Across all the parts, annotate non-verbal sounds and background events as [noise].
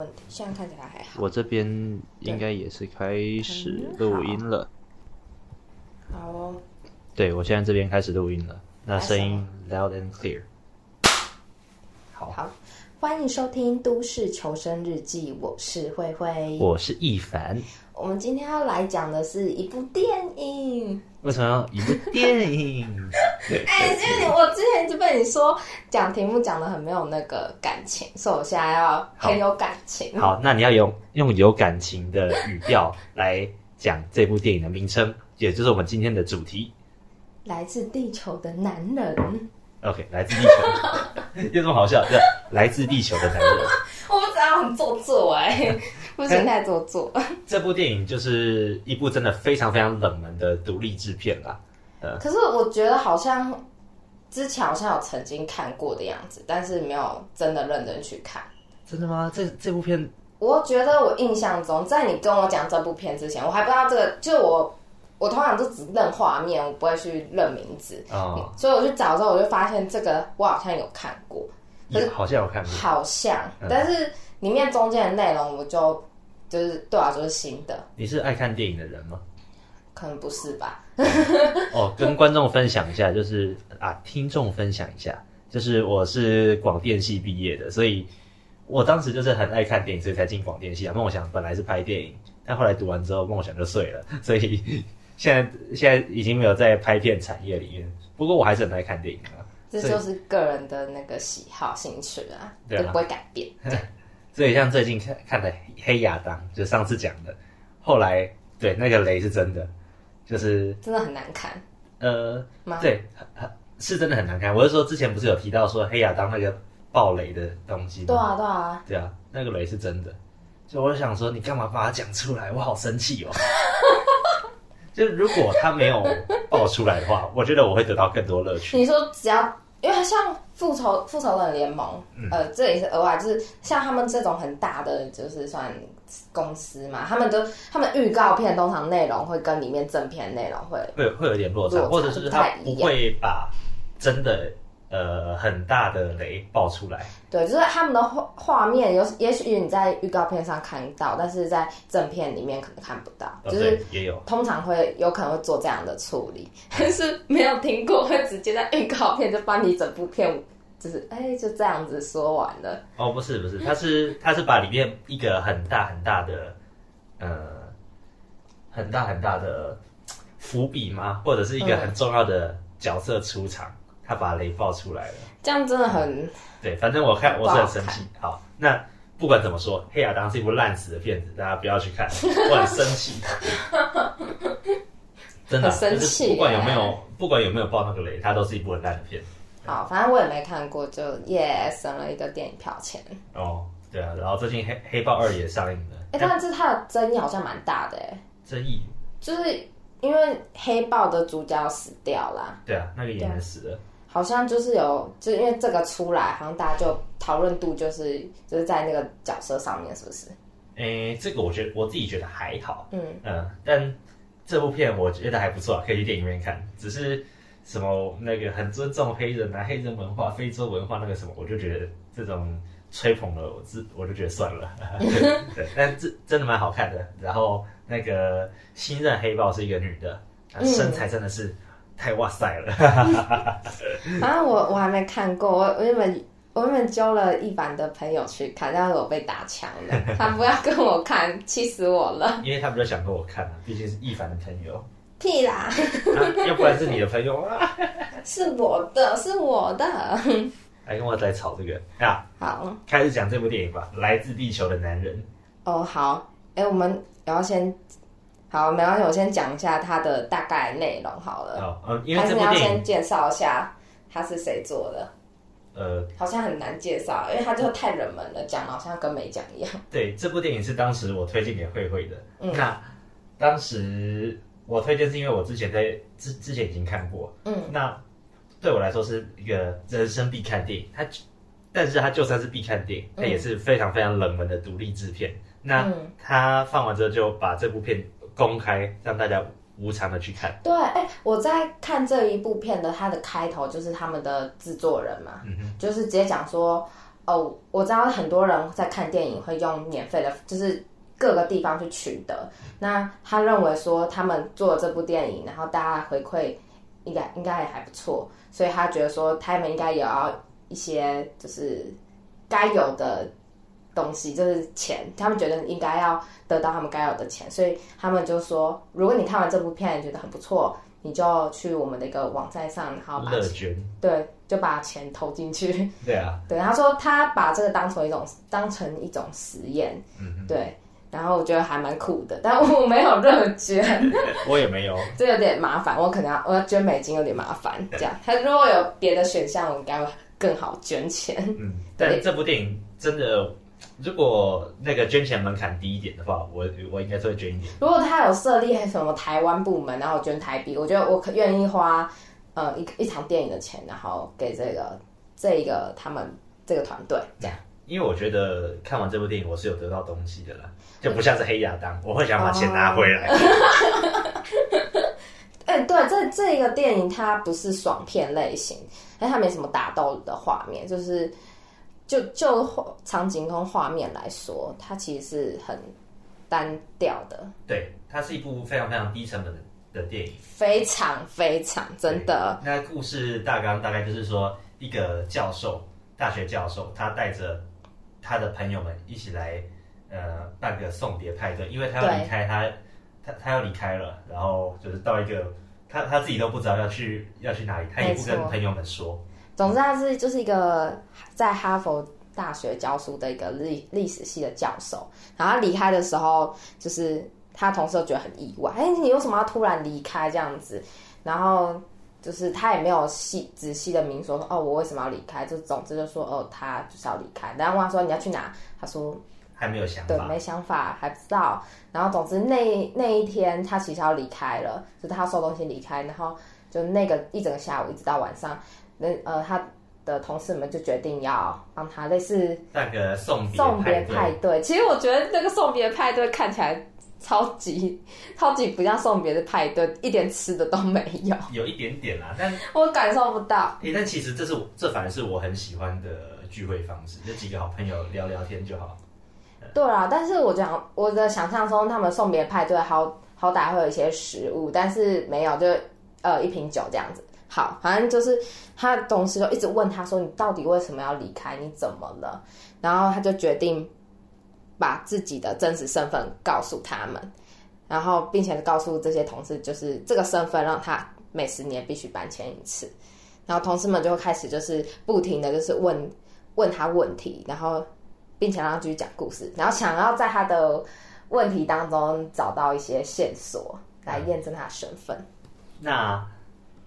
问题，现在看起来还好。我这边应该也是开始录音了。好哦。对，我现在这边开始录音了，那声音 loud and clear。好。好，欢迎收听《都市求生日记》，我是慧慧，我是易凡。我们今天要来讲的是一部电影。为什么要一部电影？哎、欸，因为我之前就被你说讲题目讲的很没有那个感情，所以我现在要很有感情。好，好，那你要用用有感情的语调来讲这部电影的名称，也就是我们今天的主题——来自地球的男人。OK，来自地球，[laughs] 有什么好笑？对，来自地球的男人。[laughs] 我不知道很做作哎、欸。[laughs] 不行太做作。这部电影就是一部真的非常非常冷门的独立制片啦。呃，可是我觉得好像之前好像有曾经看过的样子，但是没有真的认真去看。真的吗？这这部片，我觉得我印象中，在你跟我讲这部片之前，我还不知道这个。就我我通常就只认画面，我不会去认名字。哦。所以我去找之后，我就发现这个我好像有看过。也好像有看过。好像，嗯、但是里面中间的内容我就。就是对啊，就是新的。你是爱看电影的人吗？可能不是吧。哦，跟观众分享一下，就是啊，听众分享一下，就是我是广电系毕业的，所以我当时就是很爱看电影，所以才进广电系啊。梦想本来是拍电影，但后来读完之后梦想就碎了，[laughs] 所以现在现在已经没有在拍片产业里面。不过我还是很爱看电影啊。这就是个人的那个喜好兴趣啊，对不会改变。[laughs] 所以像最近看看的《黑亚当》，就上次讲的，后来对那个雷是真的，就是真的很难看。呃，对，是真的很难看。我是说，之前不是有提到说《黑亚当》那个暴雷的东西吗？对啊，对啊，对啊，那个雷是真的。就我想说，你干嘛把它讲出来？我好生气哦。[laughs] 就如果他没有爆出来的话，[laughs] 我觉得我会得到更多乐趣。你说只要。因为像复仇复仇者联盟，嗯、呃，这也是额外，就是像他们这种很大的，就是算公司嘛，他们都他们预告片通常内容会跟里面正片内容会会会有点落差，落差或者是他不会把真的。呃，很大的雷爆出来，对，就是他们的画画面有，也许你在预告片上看到，但是在正片里面可能看不到，哦、就是也有，通常会有可能会做这样的处理，[laughs] 但是没有听过会直接在预告片就帮你整部片，就是哎就这样子说完了。哦，不是不是，他是他是把里面一个很大很大的呃很大很大的伏笔吗？或者是一个很重要的角色出场。嗯他把雷爆出来了，这样真的很、嗯、对。反正我看我是很生气。好，那不管怎么说，《黑亚当》是一部烂死的片子，大家不要去看。我很生气，[laughs] 真的、啊、生气。不管有没有，不管有没有爆那个雷，它都是一部很烂的片子。好，反正我也没看过，就也省了一个电影票钱。哦，对啊。然后最近黑《黑黑豹二》也上映了，哎、欸，但是它的争议好像蛮大的，哎，争议就是因为黑豹的主角死掉了。对啊，那个演员死了。好像就是有，就是因为这个出来，好像大家就讨论度就是就是在那个角色上面，是不是？诶、欸，这个我觉得我自己觉得还好，嗯嗯、呃，但这部片我觉得还不错，可以去电影院看。只是什么那个很尊重黑人啊、黑人文化、非洲文化那个什么，我就觉得这种吹捧了，我自我就觉得算了。对，[laughs] 对，但这真的蛮好看的。然后那个新任黑豹是一个女的，身材真的是。太哇塞了！反 [laughs] 正我我还没看过，我我原本我原本揪了一版的朋友去看，但是我被打枪了，[laughs] 他不要跟我看，气死我了。因为他比较想跟我看啊，毕竟是易凡的朋友。屁啦！啊、要不然是你的朋友啊？[laughs] 是我的，是我的。来跟我再吵这个啊！好，开始讲这部电影吧，《来自地球的男人》。哦，好，哎、欸，我们要先。好，没关系，我先讲一下它的大概内容好了。哦，嗯，因为这部电影要先介绍一下他是谁做的。呃，好像很难介绍，因为他就太冷门了，讲好像跟没讲一样。对，这部电影是当时我推荐给慧慧的。嗯，那当时我推荐是因为我之前在之之前已经看过。嗯，那对我来说是一个人生必看电影。它，但是它就算是必看电影，它也是非常非常冷门的独立制片。嗯，那他放完之后就把这部片。公开让大家无偿的去看。对，哎、欸，我在看这一部片的，它的开头就是他们的制作人嘛，嗯、哼就是直接讲说，哦，我知道很多人在看电影会用免费的，就是各个地方去取得。那他认为说他们做了这部电影，然后大家回馈应该应该也还不错，所以他觉得说他们应该也要一些就是该有的东西，就是钱。他们觉得应该要得到他们该有的钱，所以他们就说，如果你看完这部片觉得很不错。你就去我们的一个网站上，然后把对，就把钱投进去。对啊，[laughs] 对，他说他把这个当成一种当成一种实验，嗯哼，对，然后我觉得还蛮酷的，但我没有热捐，[laughs] 我也没有，这有点麻烦，我可能要我要捐美金有点麻烦，这样。他如果有别的选项，我应该会更好捐钱。嗯，[laughs] 但这部电影真的。如果那个捐钱门槛低一点的话，我我应该是会捐一点。如果他有设立什么台湾部门，然后捐台币，我觉得我可愿意花呃一一场电影的钱，然后给这个这个他们这个团队这样。因为我觉得看完这部电影，我是有得到东西的啦，就不像是黑亚当，我会想把钱拿回来。[laughs] 哎、欸，对，这这个电影它不是爽片类型，但它没什么打斗的画面，就是。就就场景跟画面来说，它其实是很单调的。对，它是一部非常非常低成本的的电影，非常非常真的。那故事大纲大概就是说，一个教授，大学教授，他带着他的朋友们一起来，呃，办个送别派对，因为他要离开，他他他要离开了，然后就是到一个他他自己都不知道要去要去哪里，他也不跟朋友们说。总之，他是就是一个在哈佛大学教书的一个历历史系的教授。然后离开的时候，就是他同事都觉得很意外，哎，你为什么要突然离开这样子？然后就是他也没有细仔细的明说，哦，我为什么要离开？就总之就说，哦，他就是要离开。然后问他说你要去哪？他说还没有想法，对，没想法，还不知道。然后总之那那一天他其实要离开了，就是他收东西离开。然后就那个一整个下午一直到晚上。那呃，他的同事们就决定要帮他类似那个送送别派对。其实我觉得那个送别派对看起来超级超级不像送别的派对，一点吃的都没有。有一点点啦，但我感受不到。欸，但其实这是这反而是我很喜欢的聚会方式，就几个好朋友聊聊天就好。对啊，但是我讲我的想象中，他们送别派对好好歹会有一些食物，但是没有，就呃一瓶酒这样子。好，反正就是他同事就一直问他说：“你到底为什么要离开？你怎么了？”然后他就决定把自己的真实身份告诉他们，然后并且告诉这些同事，就是这个身份让他每十年必须搬迁一次。然后同事们就会开始就是不停的就是问问他问题，然后并且让他继续讲故事，然后想要在他的问题当中找到一些线索来验证他的身份。那。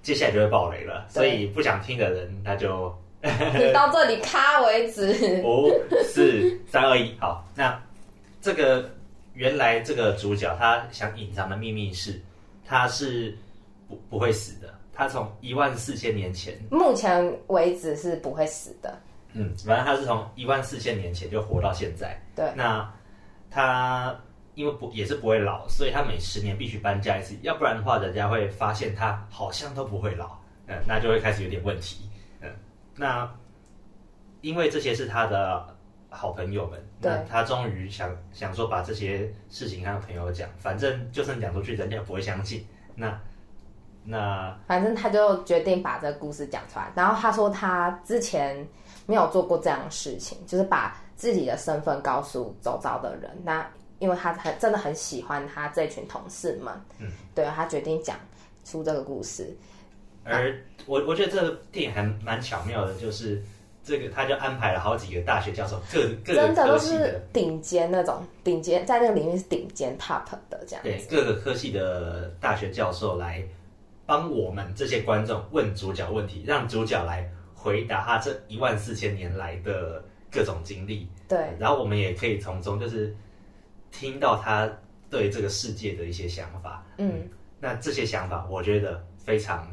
接下来就会爆雷了，所以不想听的人，那就 [laughs] 你到这里卡为止。五、四、三、二、一，好。那这个原来这个主角他想隐藏的秘密是，他是不不会死的。他从一万四千年前，目前为止是不会死的。嗯，反正他是从一万四千年前就活到现在。对，那他。因为不也是不会老，所以他每十年必须搬家一次，要不然的话，人家会发现他好像都不会老，嗯，那就会开始有点问题，嗯，那因为这些是他的好朋友们，对，他终于想想说把这些事情跟朋友讲，反正就算讲出去，人家也不会相信，那那反正他就决定把这个故事讲出来，然后他说他之前没有做过这样的事情，就是把自己的身份告诉周遭的人，那。因为他很真的很喜欢他这群同事们，嗯，对，他决定讲出这个故事。而我我觉得这个电影还蛮巧妙的，就是这个他就安排了好几个大学教授，各各个真的都是顶尖那种顶尖，在那个领域是顶尖 top 的这样。对，各个科系的大学教授来帮我们这些观众问主角问题，让主角来回答他这一万四千年来的各种经历。对，然后我们也可以从中就是。听到他对这个世界的一些想法，嗯，那这些想法我觉得非常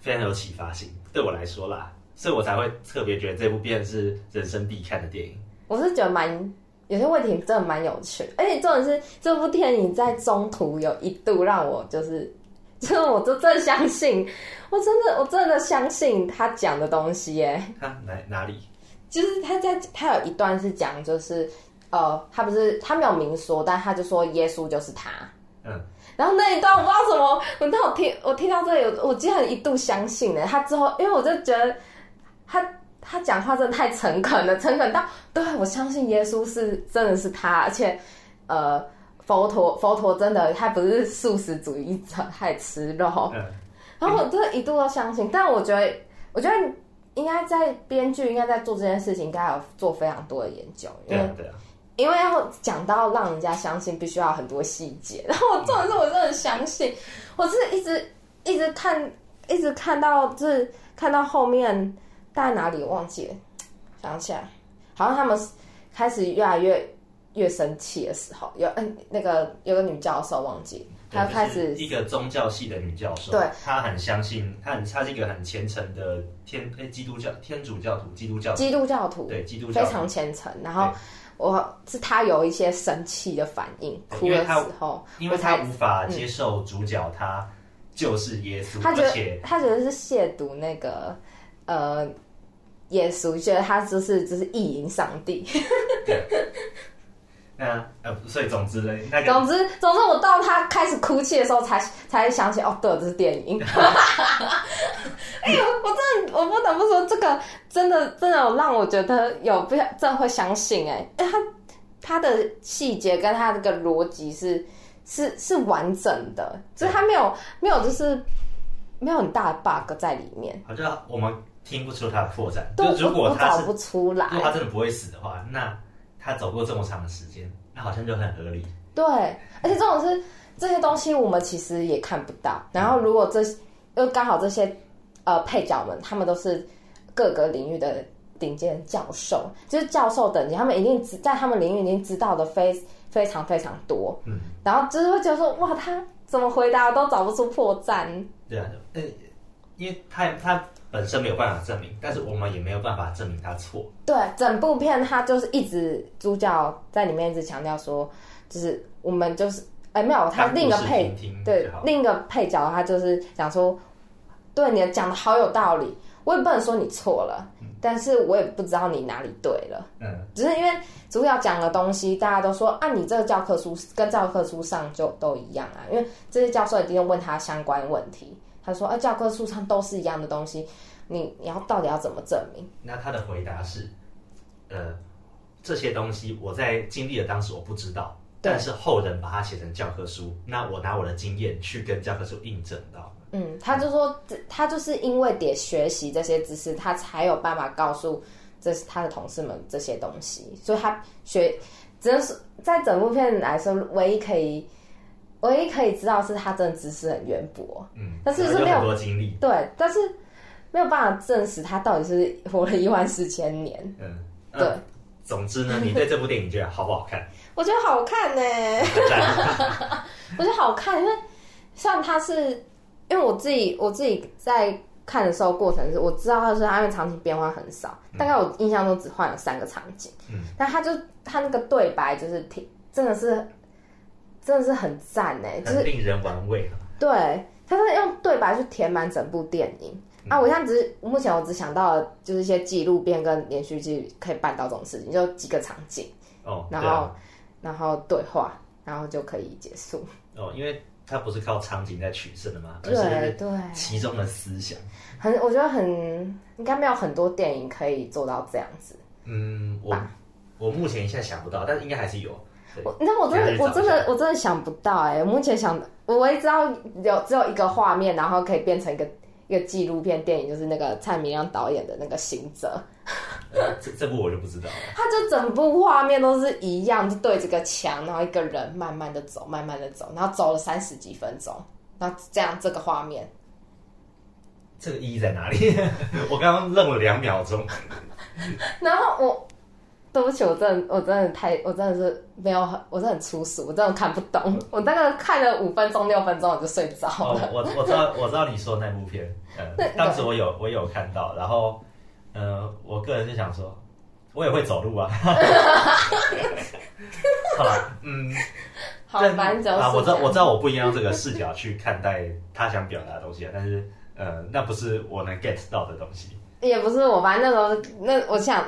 非常有启发性，对我来说啦，所以我才会特别觉得这部片是人生必看的电影。我是觉得蛮有些问题真的蛮有趣，而且重点是这部电影在中途有一度让我就是，[laughs] 就是我就真的相信，我真的我真的相信他讲的东西耶。他哪哪里？就是他在他有一段是讲，就是呃，他不是他没有明说，但他就说耶稣就是他。嗯。然后那一段我不知道什么，我那我听我听到这里，我竟然一度相信了他之后，因为我就觉得他他讲话真的太诚恳了，诚恳到对我相信耶稣是真的是他，而且呃佛陀佛陀真的他不是素食主义者，他吃肉。然后我真的一度都相信，但我觉得我觉得应该在编剧应该在做这件事情，应该有做非常多的研究，因为。对啊。因为要讲到让人家相信，必须要很多细节。[laughs] 然后我重点是我真的很相信，我是一直一直看，一直看到就是看到后面大概哪里忘记了，想起来，好像他们开始越来越越生气的时候，有嗯那个有个女教授忘记，她开始一个宗教系的女教授，对，她很相信，她很她是一个很虔诚的天诶基督教天主教徒基督教基督教徒对基督教非常虔诚，然后。我是他有一些生气的反应，哭的时候，因为他无法接受主角他就是耶稣，他觉得他觉得是亵渎那个呃耶稣，觉得他就是就是意淫上帝。对，那呃，所以总之呢，那个总之总之，我到他开始哭泣的时候才，才才想起哦，对，这是电影。[laughs] 哎呦，我真的，我不得不说，这个真的真的有让我觉得有不真的会相信哎，哎，他他的细节跟他这个逻辑是是是完整的，就是他没有没有就是没有很大的 bug 在里面。好像我们听不出他的破绽，对就如果他找不出来，如果他真的不会死的话，那他走过这么长的时间，那好像就很合理。对，而且这种是这些东西我们其实也看不到，然后如果这又刚好这些。呃，配角们他们都是各个领域的顶尖教授，就是教授等级，他们一定在他们领域已经知道的非非常非常多。嗯，然后就是会觉得说，哇，他怎么回答都找不出破绽。对啊，呃，因为他他本身没有办法证明，但是我们也没有办法证明他错。对，整部片他就是一直主角在里面一直强调说，就是我们就是哎没有他另一个配对另一个配角他就是讲说。对，你讲的好有道理，我也不能说你错了，嗯，但是我也不知道你哪里对了。嗯，只是因为主要讲的东西，大家都说啊，你这个教科书跟教科书上就都一样啊。因为这些教授一定要问他相关问题，他说啊，教科书上都是一样的东西，你你要到底要怎么证明？那他的回答是，呃，这些东西我在经历的当时我不知道，但是后人把它写成教科书，那我拿我的经验去跟教科书印证到。嗯，他就说，他就是因为得学习这些知识，他才有办法告诉这是他的同事们这些东西，所以他学，只能是在整部片来说，唯一可以，唯一可以知道是他真的知识很渊博，嗯，但是是没有很多经历，对，但是没有办法证实他到底是活了一万四千年，嗯，对、嗯。总之呢，你对这部电影觉得好不好看？我觉得好看呢、[laughs] 欸，[laughs] 我觉得好看，因为像他是。因为我自己我自己在看的时候，过程是我知道他是他因为场景变化很少，大概我印象中只换了三个场景，嗯，但他就他那个对白就是挺真的是真的是很赞哎，就是令人玩味。对，他是用对白去填满整部电影、嗯、啊！我现在只是目前我只想到了就是一些纪录片跟连续剧可以办到这种事情，就几个场景哦，然后、啊、然后对话，然后就可以结束哦，因为。它不是靠场景在取胜的吗？对对，其中的思想很，我觉得很应该没有很多电影可以做到这样子。嗯，我我目前一下想不到，但是应该还是有。我，那我真的我真的我真的想不到哎、欸！我目前想，我唯一知道有只有一个画面，然后可以变成一个一个纪录片电影，就是那个蔡明亮导演的那个《行者》。[laughs] 这这部我就不知道了。他就整部画面都是一样，就对着个墙，然后一个人慢慢的走，慢慢的走，然后走了三十几分钟，然后这样这个画面，这个意义在哪里？[laughs] 我刚刚愣了两秒钟。[laughs] 然后我，对不起，我真的我真的太我真的是没有很，我真的很粗俗，我真的看不懂。我大概看了五分钟六分钟我就睡着了。哦，我我知道我知道你说那部片，嗯，当时我有我有看到，然后。呃，我个人是想说，我也会走路啊。[laughs] 好了，嗯，好，反正就是啊，我知道，我知道，我不应该用这个视角去看待他想表达的东西啊。但是，呃，那不是我能 get 到的东西。也不是我，反正那时候，那我想，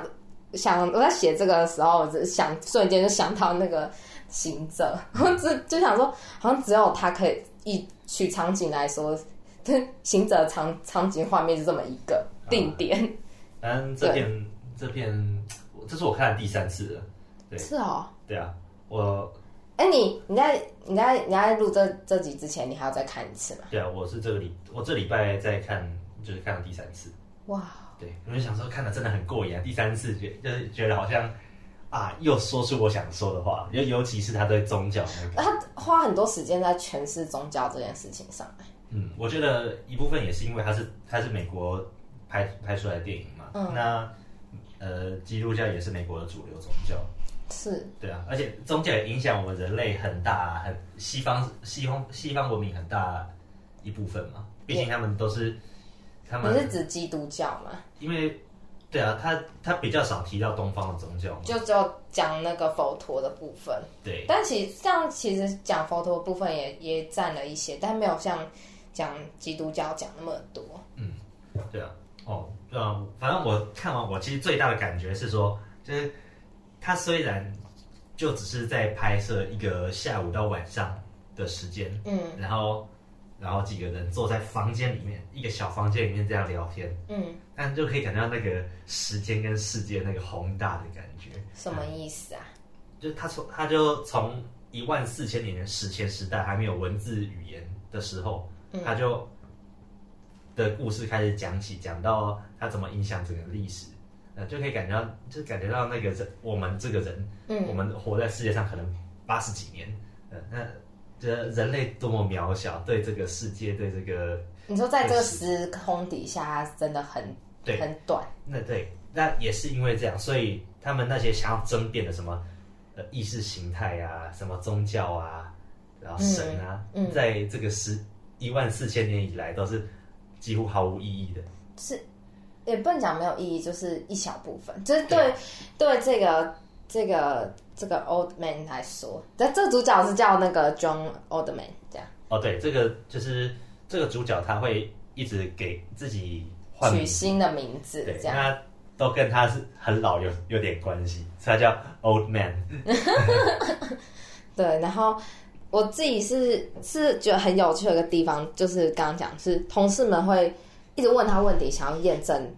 想我在写这个的时候，我只想瞬间就想到那个行者，[laughs] 我只就想说，好像只有他可以以取场景来说，行者场场景画面是这么一个定点。[laughs] 嗯，这片这片，这是我看的第三次了。对，是哦。对啊，我。哎，你你在你在你在录这这集之前，你还要再看一次吗？对啊，我是这个礼我这礼拜在看，就是看了第三次。哇，对，我就想说看的真的很过瘾啊！第三次觉就是觉得好像啊，又说出我想说的话，尤尤其是他对宗教那个，他花很多时间在诠释宗教这件事情上。嗯，我觉得一部分也是因为他是他是美国拍拍出来的电影嘛，嗯、那呃，基督教也是美国的主流宗教。是对啊，而且宗教也影响我们人类很大，很西方西方西方文明很大一部分嘛。毕竟他们都是，他们你是指基督教吗？因为对啊，他他比较少提到东方的宗教，就只有讲那个佛陀的部分。对，但其实像其实讲佛陀的部分也也占了一些，但没有像讲基督教讲那么多。嗯，对啊，哦，对啊，反正我看完，我其实最大的感觉是说，就是。他虽然就只是在拍摄一个下午到晚上的时间，嗯，然后然后几个人坐在房间里面，一个小房间里面这样聊天，嗯，但就可以感觉到那个时间跟世界那个宏大的感觉。什么意思啊？就他从他就从一万四千年史前时代还没有文字语言的时候，嗯，他就的故事开始讲起，讲到他怎么影响整个历史。就可以感觉到，就感觉到那个人，我们这个人，嗯，我们活在世界上可能八十几年，呃，那这人类多么渺小，对这个世界，对这个，你说在这个时空底下，真的很对，很短。那对，那也是因为这样，所以他们那些想要争辩的什么，呃，意识形态啊，什么宗教啊，然后神啊，嗯嗯、在这个十一万四千年以来，都是几乎毫无意义的。是。也不能讲没有意义，就是一小部分。就是对对，对这个这个这个 old man 来说，这这主角是叫那个 John Oldman 这样。哦，对，这个就是这个主角他会一直给自己换取新的名字，这样他都跟他是很老有有点关系，所以他叫 Old Man。[laughs] 对，然后我自己是是觉得很有趣的一个地方，就是刚刚讲是同事们会。一直问他问题，想要验证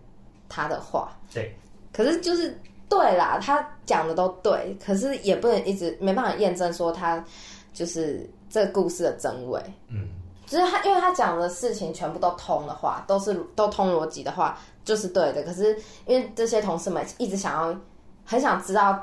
他的话。对，可是就是对啦，他讲的都对，可是也不能一直没办法验证说他就是这个故事的真伪。嗯，就是他，因为他讲的事情全部都通的话，都是都通逻辑的话，就是对的。可是因为这些同事们一直想要很想知道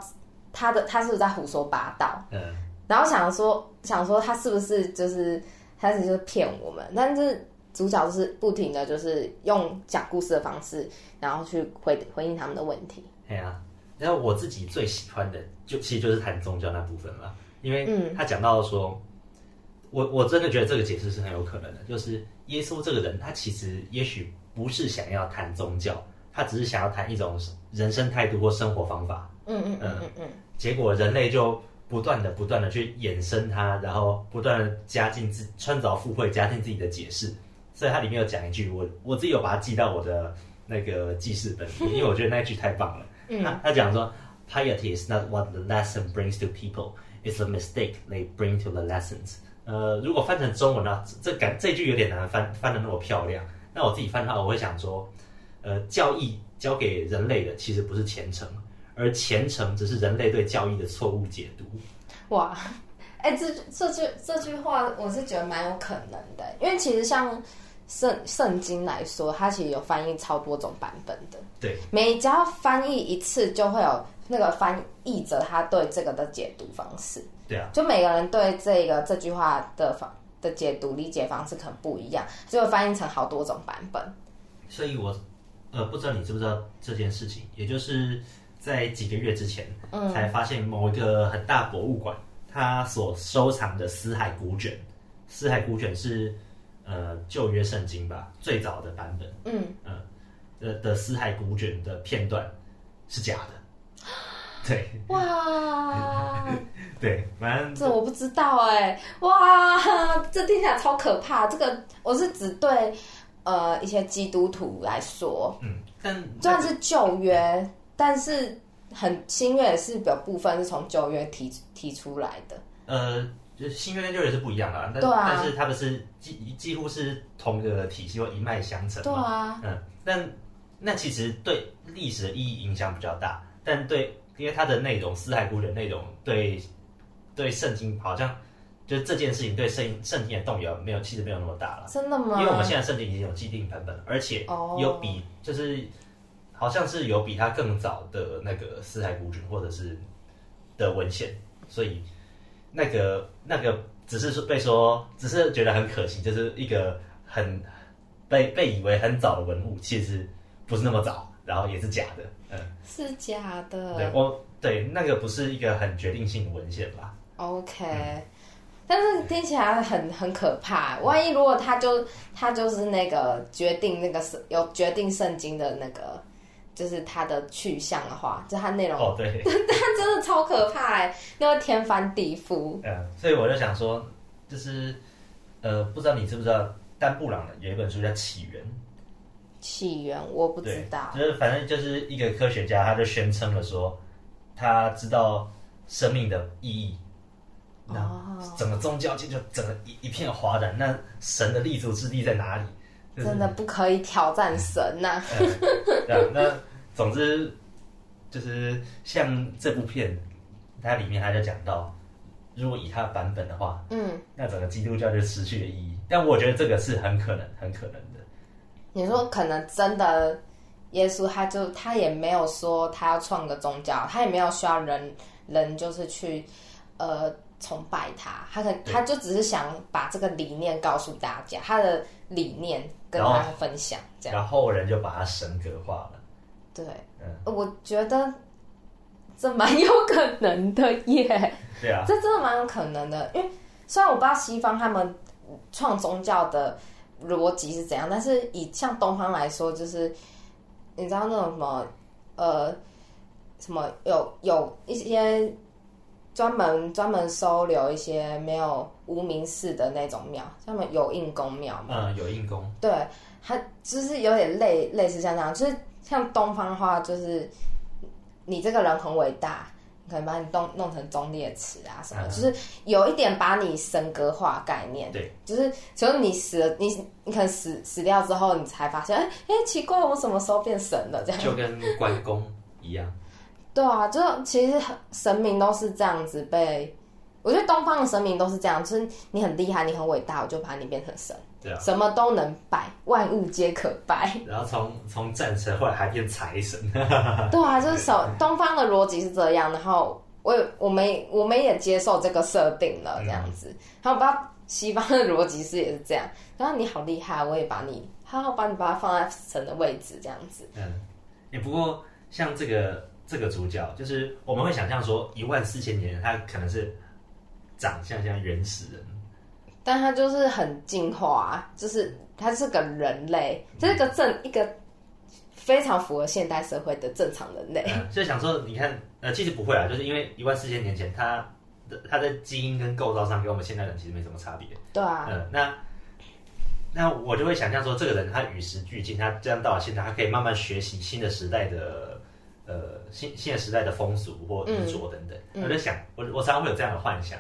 他的他是不是在胡说八道，嗯，然后想说想说他是不是就是开始就是骗我们，但是。主角就是不停的就是用讲故事的方式，然后去回回应他们的问题。对啊，然后我自己最喜欢的就其实就是谈宗教那部分了，因为他讲到说，嗯、我我真的觉得这个解释是很有可能的，就是耶稣这个人他其实也许不是想要谈宗教，他只是想要谈一种人生态度或生活方法。嗯嗯嗯嗯嗯，结果人类就。不断的、不断的去衍生它，然后不断的加进自穿凿附会，加进自己的解释。所以它里面有讲一句，我我自己有把它记到我的那个记事本里面，因为我觉得那句太棒了。嗯、他他讲说，Piety is not what the lesson brings to people; it's the mistake they bring to the lessons。呃，如果翻成中文呢，这感这句有点难翻，翻的那么漂亮。那我自己翻的话，我会想说，呃，教义教给人类的其实不是虔诚。而虔诚只是人类对教义的错误解读。哇，哎、欸，这这句这句话，我是觉得蛮有可能的，因为其实像圣圣经来说，它其实有翻译超多种版本的。对，每只要翻译一次，就会有那个翻译者他对这个的解读方式。对啊，就每个人对这个这句话的方的解读理解方式可能不一样，就会翻译成好多种版本。所以我呃不知道你知不知道这件事情，也就是。在几个月之前，嗯才发现某一个很大博物馆，它所收藏的死海古卷，死海古卷是呃旧约圣经吧，最早的版本，嗯。嗯的的死海古卷的片段是假的，[gasps] 对，哇，[laughs] 对，反正这我不知道哎，哇，这听起来超可怕，这个我是只对呃一些基督徒来说，嗯，但虽然是旧约。但是很新月是有部分是从旧约提提出来的。呃，就是新月跟旧月是不一样的，但、啊、但是他们是几几乎是同一个体系或一脉相承。对啊，嗯，但那其实对历史的意义影响比较大，但对，因为它的内容四海孤人内容对对圣经好像。就是这件事情对圣圣经的动摇没有，其实没有那么大了。真的吗？因为我们现在圣经已经有既定版本，而且有比就是好像是有比它更早的那个四海孤军或者是的文献，所以那个那个只是说被说，只是觉得很可惜，就是一个很被被以为很早的文物，其实不是那么早，然后也是假的，嗯，是假的。对，我对那个不是一个很决定性的文献吧？OK。嗯但是听起来很很可怕，万一如果他就他就是那个决定那个是有决定圣经的那个，就是他的去向的话，就他内容哦对，[laughs] 但真的超可怕哎，那会天翻地覆。嗯，所以我就想说，就是呃，不知道你知不知道丹布朗的有一本书叫《起源》。起源我不知道，就是反正就是一个科学家，他就宣称了说，他知道生命的意义。哦，整个宗教界就整个一一片哗然。那神的立足之地在哪里？就是、真的不可以挑战神呐、那总之就是像这部片，它里面他就讲到，如果以他的版本的话，嗯，那整个基督教就失去了意义。但我觉得这个是很可能、很可能的。你说可能真的，耶稣他就他也没有说他要创个宗教，他也没有需要人人就是去呃。崇拜他，他可他就只是想把这个理念告诉大家，他的理念跟大家分享，这样，然后人就把他神格化了。对，嗯，我觉得这蛮有可能的耶。对啊，这真的蛮有可能的，因为虽然我不知道西方他们创宗教的逻辑是怎样，但是以像东方来说，就是你知道那种什么呃，什么有有一些。专门专门收留一些没有无名氏的那种庙，像什么有印宫庙嘛？嗯，有印宫。对，它就是有点类类似像这样，就是像东方的话，就是你这个人很伟大，你可能把你弄弄成忠烈祠啊什么，嗯，就是有一点把你神格化概念。对，就是只有你死了，你你可能死死掉之后，你才发现，哎哎，奇怪，我什么时候变神了？这样就跟关公一样。对啊，就其实神明都是这样子被，我觉得东方的神明都是这样，就是你很厉害，你很伟大，我就把你变成神，对啊，什么都能拜，万物皆可拜。然后从从战神后来还变财神，[laughs] 对啊，就是手东方的逻辑是这样，然后我我们我们也接受这个设定了这样子，嗯、然后我不知道西方的逻辑是也是这样，然后你好厉害，我也把你好好把你把它放在神的位置这样子，嗯，也不过像这个。这个主角就是我们会想象说一万四千年，他可能是长相像原始人，但他就是很进化，就是他是个人类，这、嗯、是个正一个非常符合现代社会的正常人类。嗯、所以想说，你看，呃，其实不会啊，就是因为一万四千年前，他的他的基因跟构造上跟我们现代人其实没什么差别。对啊，嗯，那那我就会想象说，这个人他与时俱进，他这样到了现在，他可以慢慢学习新的时代的。呃，新现时代的风俗或衣着等等，嗯、我在想，我我常常会有这样的幻想，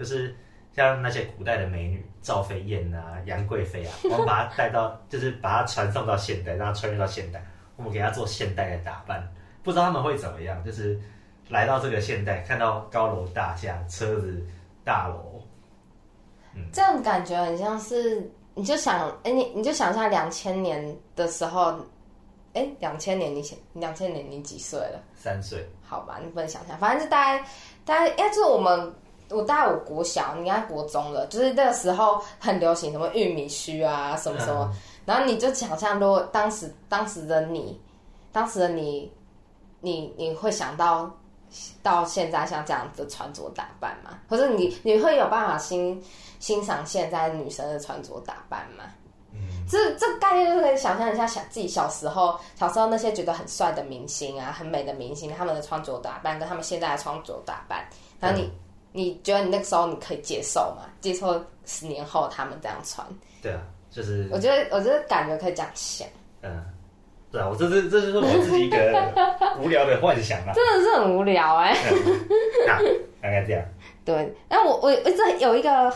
就是像那些古代的美女赵飞燕啊、杨贵妃啊，我们把她带到，[laughs] 就是把她传送到现代，让她穿越到现代，我们给她做现代的打扮，不知道他们会怎么样，就是来到这个现代，看到高楼大厦、车子、大楼，嗯，这样感觉很像是，你就想，哎，你你就想一下两千年的时候。哎，两千年你两千年你几岁了？三岁。好吧，你不能想象，反正就大概大概，哎，就是我们我大概我国小，你应该国中了，就是那个时候很流行什么玉米须啊，什么什么，嗯、然后你就想象，如果当时当时的你，当时的你，你你会想到到现在像这样子的穿着打扮吗？或者你你会有办法欣欣赏现在女生的穿着打扮吗？这这概念就是可以想象一下，想自己小时候，小时候那些觉得很帅的明星啊，很美的明星，他们的穿着打扮跟他们现在的穿着打扮，然后你、嗯、你觉得你那个时候你可以接受吗？接受十年后他们这样穿？对啊，就是我觉得我觉得感觉可以这样想。嗯，对啊，我这是这就是我自己一个 [laughs] 无聊的幻想啊，真的是很无聊哎、欸。那大概这样。[laughs] 对，那我我一直有一个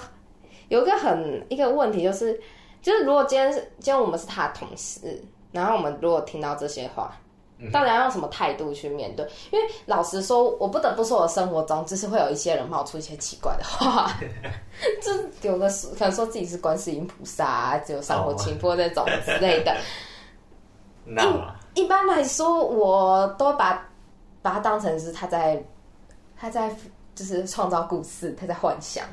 有一个很一个问题，就是就是如果今天是今天我们是他的同事，然后我们如果听到这些话。到底要用什么态度去面对？因为老实说，我不得不说，我生活中就是会有一些人冒出一些奇怪的话，[laughs] 就是有的可能说自己是观世音菩萨、啊，只有上火清波那种之类的。那、oh. 一一般来说，我都把把它当成是他在他在就是创造故事，他在幻想。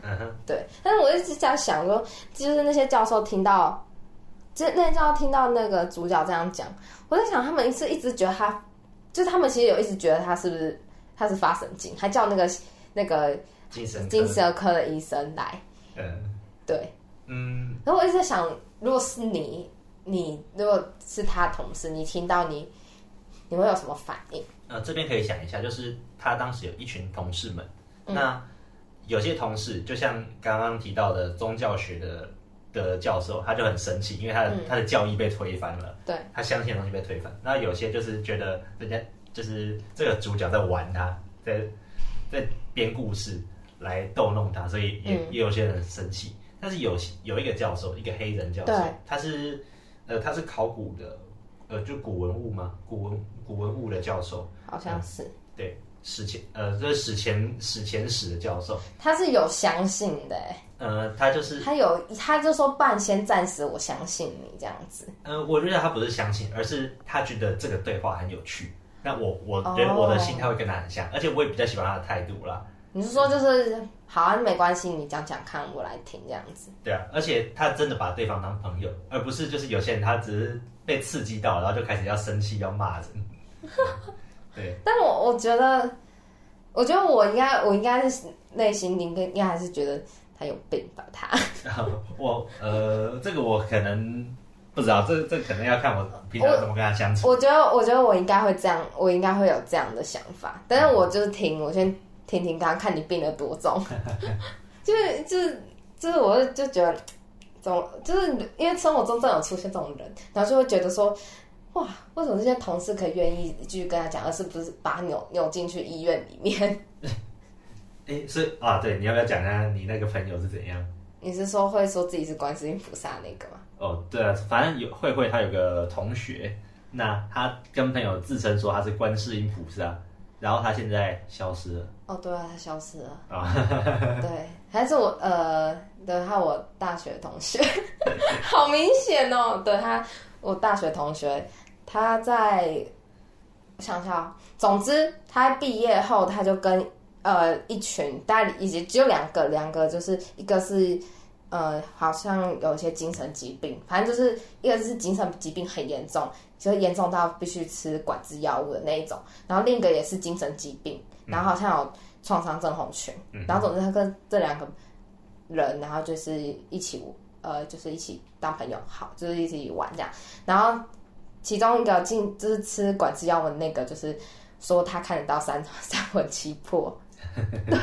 对。但是我一直在想说，就是那些教授听到。就那天就要听到那个主角这样讲，我在想他们是一直觉得他，就是他们其实有一直觉得他是不是他是发神经，还叫那个那个精神精神科的医生来。嗯，对，嗯。然后我一直在想，如果是你，你如果是他同事，你听到你，你会有什么反应？呃，这边可以想一下，就是他当时有一群同事们，嗯、那有些同事就像刚刚提到的宗教学的。的教授他就很生气，因为他的、嗯、他的教义被推翻了，对，他相信的东西被推翻。那有些就是觉得人家就是这个主角在玩他，在在编故事来逗弄他，所以也、嗯、也有些人生气。但是有有一个教授，一个黑人教授，他是呃他是考古的，呃就古文物吗？古文古文物的教授，好像是、嗯、对。史前呃，这是史前史前史的教授，他是有相信的，呃，他就是他有，他就说，半仙暂时我相信你这样子。呃，我觉得他不是相信，而是他觉得这个对话很有趣。那我我觉得我的心态会跟他很像，而且我也比较喜欢他的态度啦。你是说就是好啊，没关系，你讲讲看，我来听这样子。对啊，而且他真的把对方当朋友，而不是就是有些人他只是被刺激到，然后就开始要生气要骂人。[laughs] 对，但我我觉得，我觉得我应该，我应该是内心应该应该还是觉得他有病吧？他，我呃，这个我可能不知道，这这可能要看我平常怎么跟他相处。我，我觉得，我觉得我应该会这样，我应该会有这样的想法。但是我就是听，我先听听看看你病得多重，[laughs] 就是就是就是，我就觉得，总就是因为生活中真的有出现这种人，然后就会觉得说。哇，为什么这些同事可以愿意继续跟他讲，而是不是把他扭扭进去医院里面？[laughs] 哎、欸，是啊，对，你要不要讲一下你那个朋友是怎样？你是说会说自己是观世音菩萨那个吗？哦，对啊，反正有慧慧，她有个同学，那她跟朋友自称说她是观世音菩萨，然后她现在消失了。哦，对啊，她消失了啊，[laughs] 对，还是我呃，对，还有我大学同学，[laughs] 好明显哦，对他我大学同学。他在我想想，总之他毕业后，他就跟呃一群，大概以及只有两个，两个就是一个是呃好像有一些精神疾病，反正就是一个是精神疾病很严重，就是严重到必须吃管制药物的那一种，然后另一个也是精神疾病，然后好像有创伤症候群，然后总之他跟这两个人，然后就是一起呃就是一起当朋友，好，就是一起玩这样，然后。其中一个进就是吃管制药物的那个，就是说他看得到三 [laughs] 三魂七魄，[laughs] 对，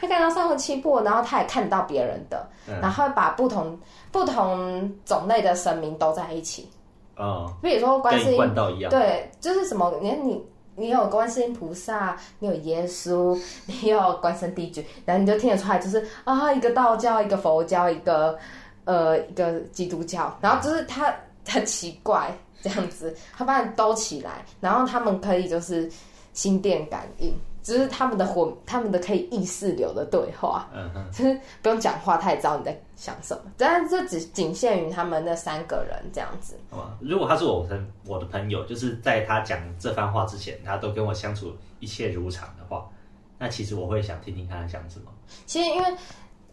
他看到三魂七魄，然后他也看到别人的，嗯、然后把不同不同种类的神明都在一起，哦，比如说观世音，一对，就是什么，你看你你有观世音菩萨，你有耶稣，你有关圣帝君，然后你就听得出来，就是啊，一个道教，一个佛教，一个呃一个基督教，然后就是他很奇怪。这样子，他把你兜起来，然后他们可以就是心电感应，就是他们的魂，他们的可以意识流的对话，嗯哼，就是不用讲话，他也知道你在想什么。但是这只仅限于他们那三个人这样子。好吧，如果他是我朋我的朋友，就是在他讲这番话之前，他都跟我相处一切如常的话，那其实我会想听听他在讲什么。其实因为。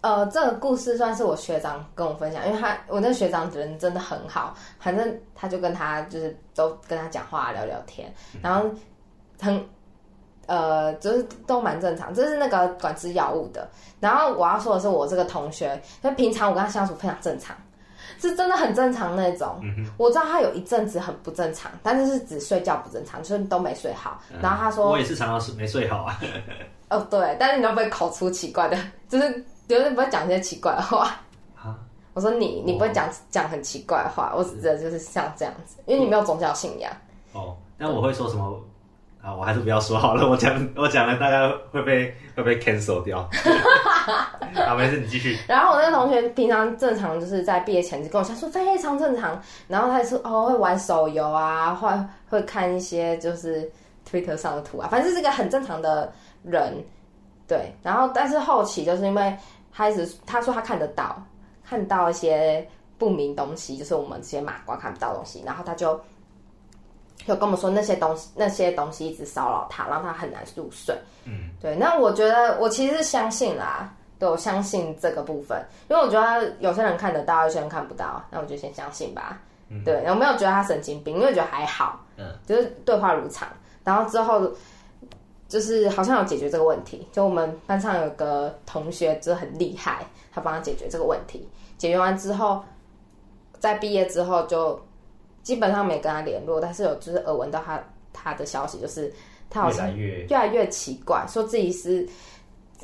呃，这个故事算是我学长跟我分享，因为他我那个学长人真的很好，反正他就跟他就是都跟他讲话聊聊天，然后很呃就是都蛮正常，这是那个管制药物的。然后我要说的是，我这个同学，因为平常我跟他相处非常正常，是真的很正常那种。我知道他有一阵子很不正常，但是是只睡觉不正常，就是都没睡好。然后他说，我也是常常是没睡好啊。[laughs] 哦，对，但是你都不会口出奇怪的，就是。有人不会讲一些奇怪的话啊！我说你，你不会讲讲很奇怪的话，我指的就是像这样子，因为你没有宗教信仰。哦，那我会说什么？啊，我还是不要说好了。我讲我讲了，大家会被会被 cancel 掉。[laughs] 好，没事，你继续。然后我那个同学平常正常就是在毕业前就跟我讲说非常正常，然后他也说哦会玩手游啊，会会看一些就是 Twitter 上的图啊，反正是个很正常的人。对，然后但是后期就是因为他一直他说他看得到看到一些不明东西，就是我们这些马瓜看不到东西，然后他就。有跟我们说那些东西，那些东西一直骚扰他，让他很难入睡。嗯，对。那我觉得我其实是相信啦，对，我相信这个部分，因为我觉得有些人看得到，有些人看不到，那我就先相信吧。嗯，对。我没有觉得他神经病，因为我觉得还好。嗯，就是对话如常。然后之后就是好像有解决这个问题，就我们班上有个同学就很厉害，他帮他解决这个问题。解决完之后，在毕业之后就。基本上没跟他联络，但是有就是耳闻到他他的消息，就是他好像越来越奇怪，说自己是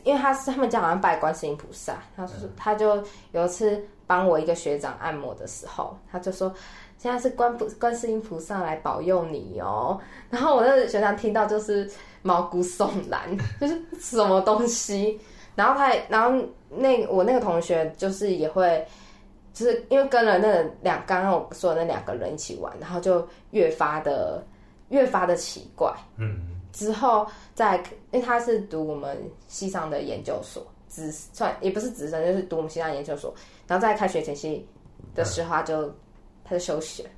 因为他是他们家好像拜观世音菩萨，他说他就有一次帮我一个学长按摩的时候，他就说现在是观观世音菩萨来保佑你哦，然后我那个学长听到就是毛骨悚然，就是什么东西，然后他然后那我那个同学就是也会。就是因为跟了那两刚刚我说的那两个人一起玩，然后就越发的越发的奇怪。嗯，之后在因为他是读我们系上的研究所，直算也不是直升，就是读我们系上研究所。然后在开学前夕的时候，他就、嗯、他就休学，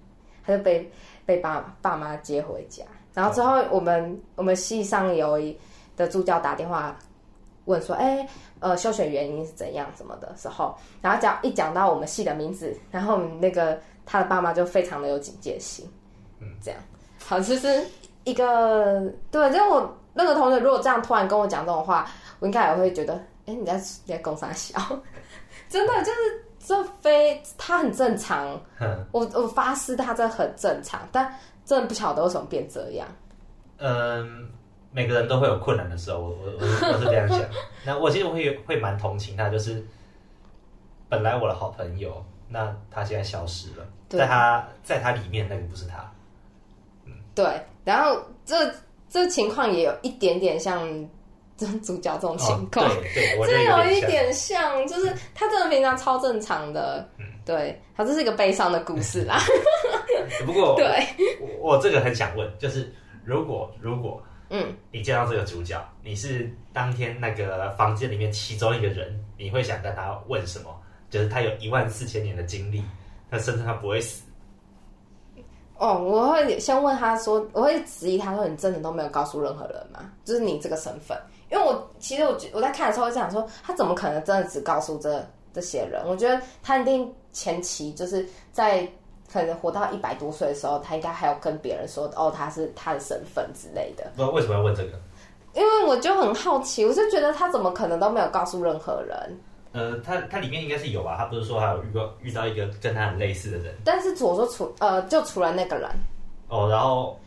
他就被被爸爸妈接回家。然后之后我们、嗯、我们系上有一的助教打电话问说：“哎、欸。”呃，休学原因是怎样？什么的？时候，然后讲一讲到我们系的名字，然后那个他的爸妈就非常的有警戒心，嗯，这样，好，就是一个对，就我那个同学如果这样突然跟我讲这种话，我应该也会觉得，哎，你在你在攻三小，[laughs] 真的就是这非他很正常，嗯，我我发誓他这很正常，但真的不晓得为什么变这样，嗯。每个人都会有困难的时候，我我我是这样想。[laughs] 那我其实我会会蛮同情他，就是本来我的好朋友，那他现在消失了，在他在他里面那个不是他。嗯，对。然后这这情况也有一点点像这主角这种情况，哦、对对，[laughs] 我觉得有一点像，就是他真的平常超正常的。嗯，对，他这是一个悲伤的故事啦。[laughs] 不过，对，我我这个很想问，就是如果如果。嗯，你见到这个主角，你是当天那个房间里面其中一个人，你会想跟他问什么？就是他有一万四千年的经历，他甚至他不会死。哦，我会先问他说，我会质疑他说，你真的都没有告诉任何人吗？就是你这个身份，因为我其实我我在看的时候就想说，他怎么可能真的只告诉这这些人？我觉得他一定前期就是在。可能活到一百多岁的时候，他应该还要跟别人说哦，他是他的身份之类的。那为什么要问这个？因为我就很好奇，我就觉得他怎么可能都没有告诉任何人？呃，他他里面应该是有吧？他不是说还有遇过遇到一个跟他很类似的人？但是我说除呃，就除了那个人哦，然后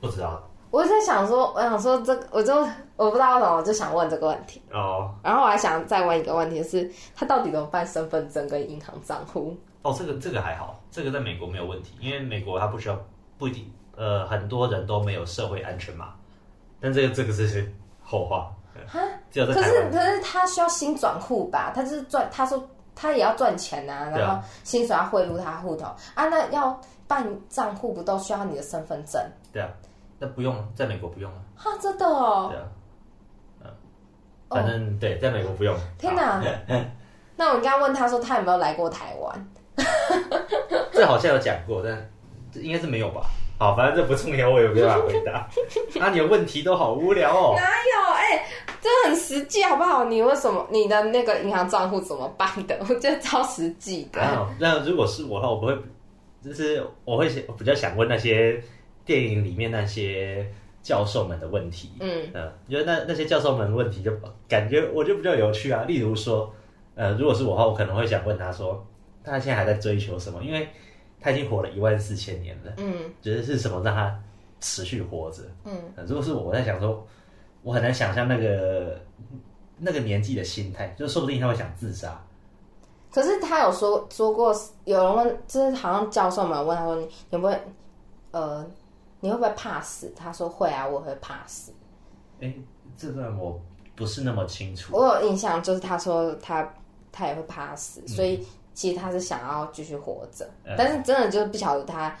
不知道。我在想说，我想说这个，我就我不知道为什么，我就想问这个问题哦。然后我还想再问一个问题是，他到底怎么办身份证跟银行账户？哦，这个这个还好，这个在美国没有问题，因为美国它不需要，不一定，呃，很多人都没有社会安全码，但这个这个是后话。哈，只有在。可是可是他需要新转户吧？他就是赚，他说他也要赚钱啊，然后薪水要汇入他户头啊，啊，那要办账户不都需要你的身份证？对啊，那不用，在美国不用了。哈，真的哦。对啊，嗯，反正、哦、对，在美国不用。天哪！[laughs] 那我应该问他说，他有没有来过台湾？[laughs] 这好像有讲过，但这应该是没有吧？好，反正这不重要，我也没办法 [laughs] 回答。啊，你的问题都好无聊哦。哪有？哎、欸，这很实际，好不好？你为什么你的那个银行账户怎么办的？我觉得超实际的。那如果是我的话，我不会，就是我会想，比较想问那些电影里面那些教授们的问题。嗯嗯，因为那那些教授们的问题就感觉我就比较有趣啊。例如说，呃，如果是我的话，我可能会想问他说。他现在还在追求什么？因为他已经活了一万四千年了。嗯，觉得是什么让他持续活着？嗯，如果是我，我在想说，我很难想象那个那个年纪的心态，就说不定他会想自杀。可是他有说说过，有人问，就是好像教授们问他说，你会不会呃，你会不会怕死？他说会啊，我会怕死。哎、欸，这段我不是那么清楚。我有印象，就是他说他他也会怕死，嗯、所以其实他是想要继续活着，嗯、但是真的就是不晓得他，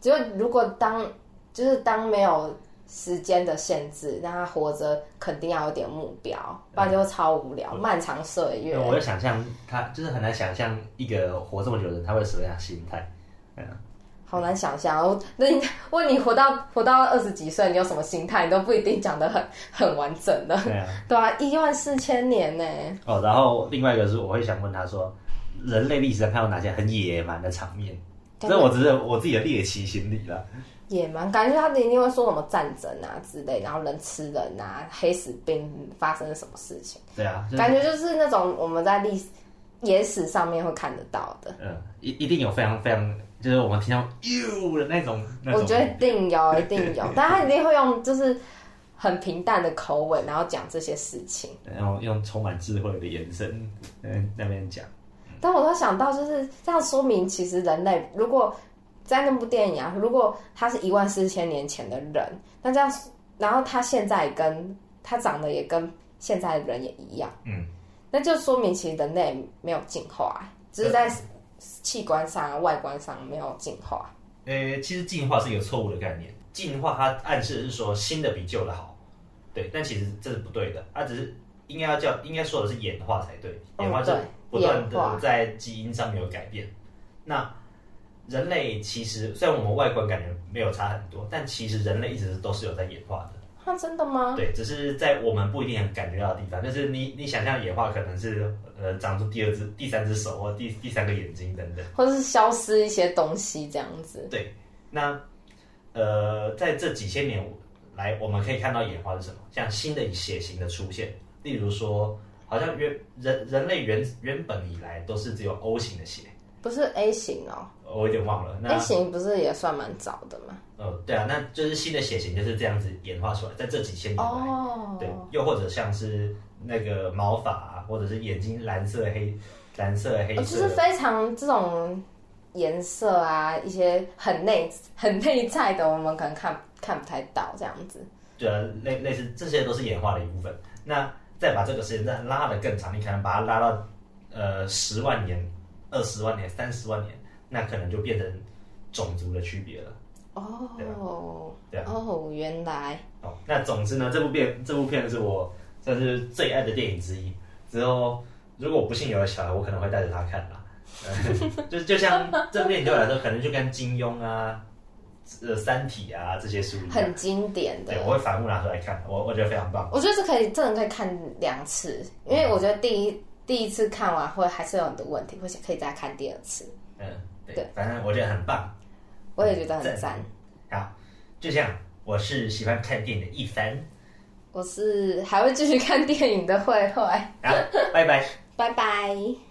就如果当就是当没有时间的限制，让他活着，肯定要有点目标，不然就会超无聊，嗯、漫长岁月。我就想象他就是很难想象一个活这么久的人，他会什么样心态？嗯。好难想象哦！那你问你活到活到二十几岁，你有什么心态？你都不一定讲得很很完整的。对啊，对啊，一万四千年呢。哦，然后另外一个是，我会想问他说，人类历史上看到哪些很野蛮的场面？这我只是我自己的猎奇心理了。野蛮，感觉他一定会说什么战争啊之类，然后人吃人啊，黑死病发生了什么事情？对啊，就是、感觉就是那种我们在历史野史上面会看得到的。嗯，一一定有非常非常。就是我们听到“哟”的那种，那种我觉得一定有，[laughs] 一定有，但他一定会用就是很平淡的口吻，然后讲这些事情，然后用充满智慧的眼神嗯那边讲。但我都想到，就是这样说明，其实人类如果在那部电影啊，如果他是一万四千年前的人，那这样，然后他现在跟他长得也跟现在的人也一样，嗯，那就说明其实人类没有进化，只是在。器官上、外观上没有进化。呃、欸，其实进化是一个错误的概念。进化它暗示的是说新的比旧的好，对，但其实这是不对的。它只是应该要叫，应该说的是演化才对。演化是不断的在基因上面有改变。嗯、那人类其实虽然我们外观感觉没有差很多，但其实人类一直都是有在演化的。那真的吗？对，只是在我们不一定很感觉到的地方，就是你你想象演化可能是呃长出第二只、第三只手或第第三个眼睛等等，或者是消失一些东西这样子。对，那呃在这几千年来，我们可以看到演化是什么？像新的血型的出现，例如说，好像原人人类原原本以来都是只有 O 型的血，不是 A 型哦。我有点忘了。那，A 型不是也算蛮早的吗？呃，对啊，那就是新的血型就是这样子演化出来，在这几千年来，哦、对，又或者像是那个毛发啊，或者是眼睛蓝色黑、蓝色黑色，就是非常这种颜色啊，一些很内很内在的，我们可能看看不太到这样子。对啊，类类似这些都是演化的一部分。那再把这个时间再拉得更长，你可能把它拉到呃十万年、二十万年、三十万年，那可能就变成种族的区别了。哦，对啊，哦，原来哦，那总之呢，这部片这部片是我算是最爱的电影之一。之后，如果我不幸有了小孩，我可能会带着他看啦。就就像这部电影对我来说，可能就跟金庸啊、呃、三体啊这些书一样，很经典的。对，我会反复拿出来看，我我觉得非常棒。我觉得是可以，真的可以看两次，因为我觉得第一第一次看完会还是有很多问题，会可以再看第二次。嗯，对，对反正我觉得很棒。我也觉得很赞。好，就这样。我是喜欢看电影的一凡，我是还会继续看电影的慧慧。好，拜拜，拜拜。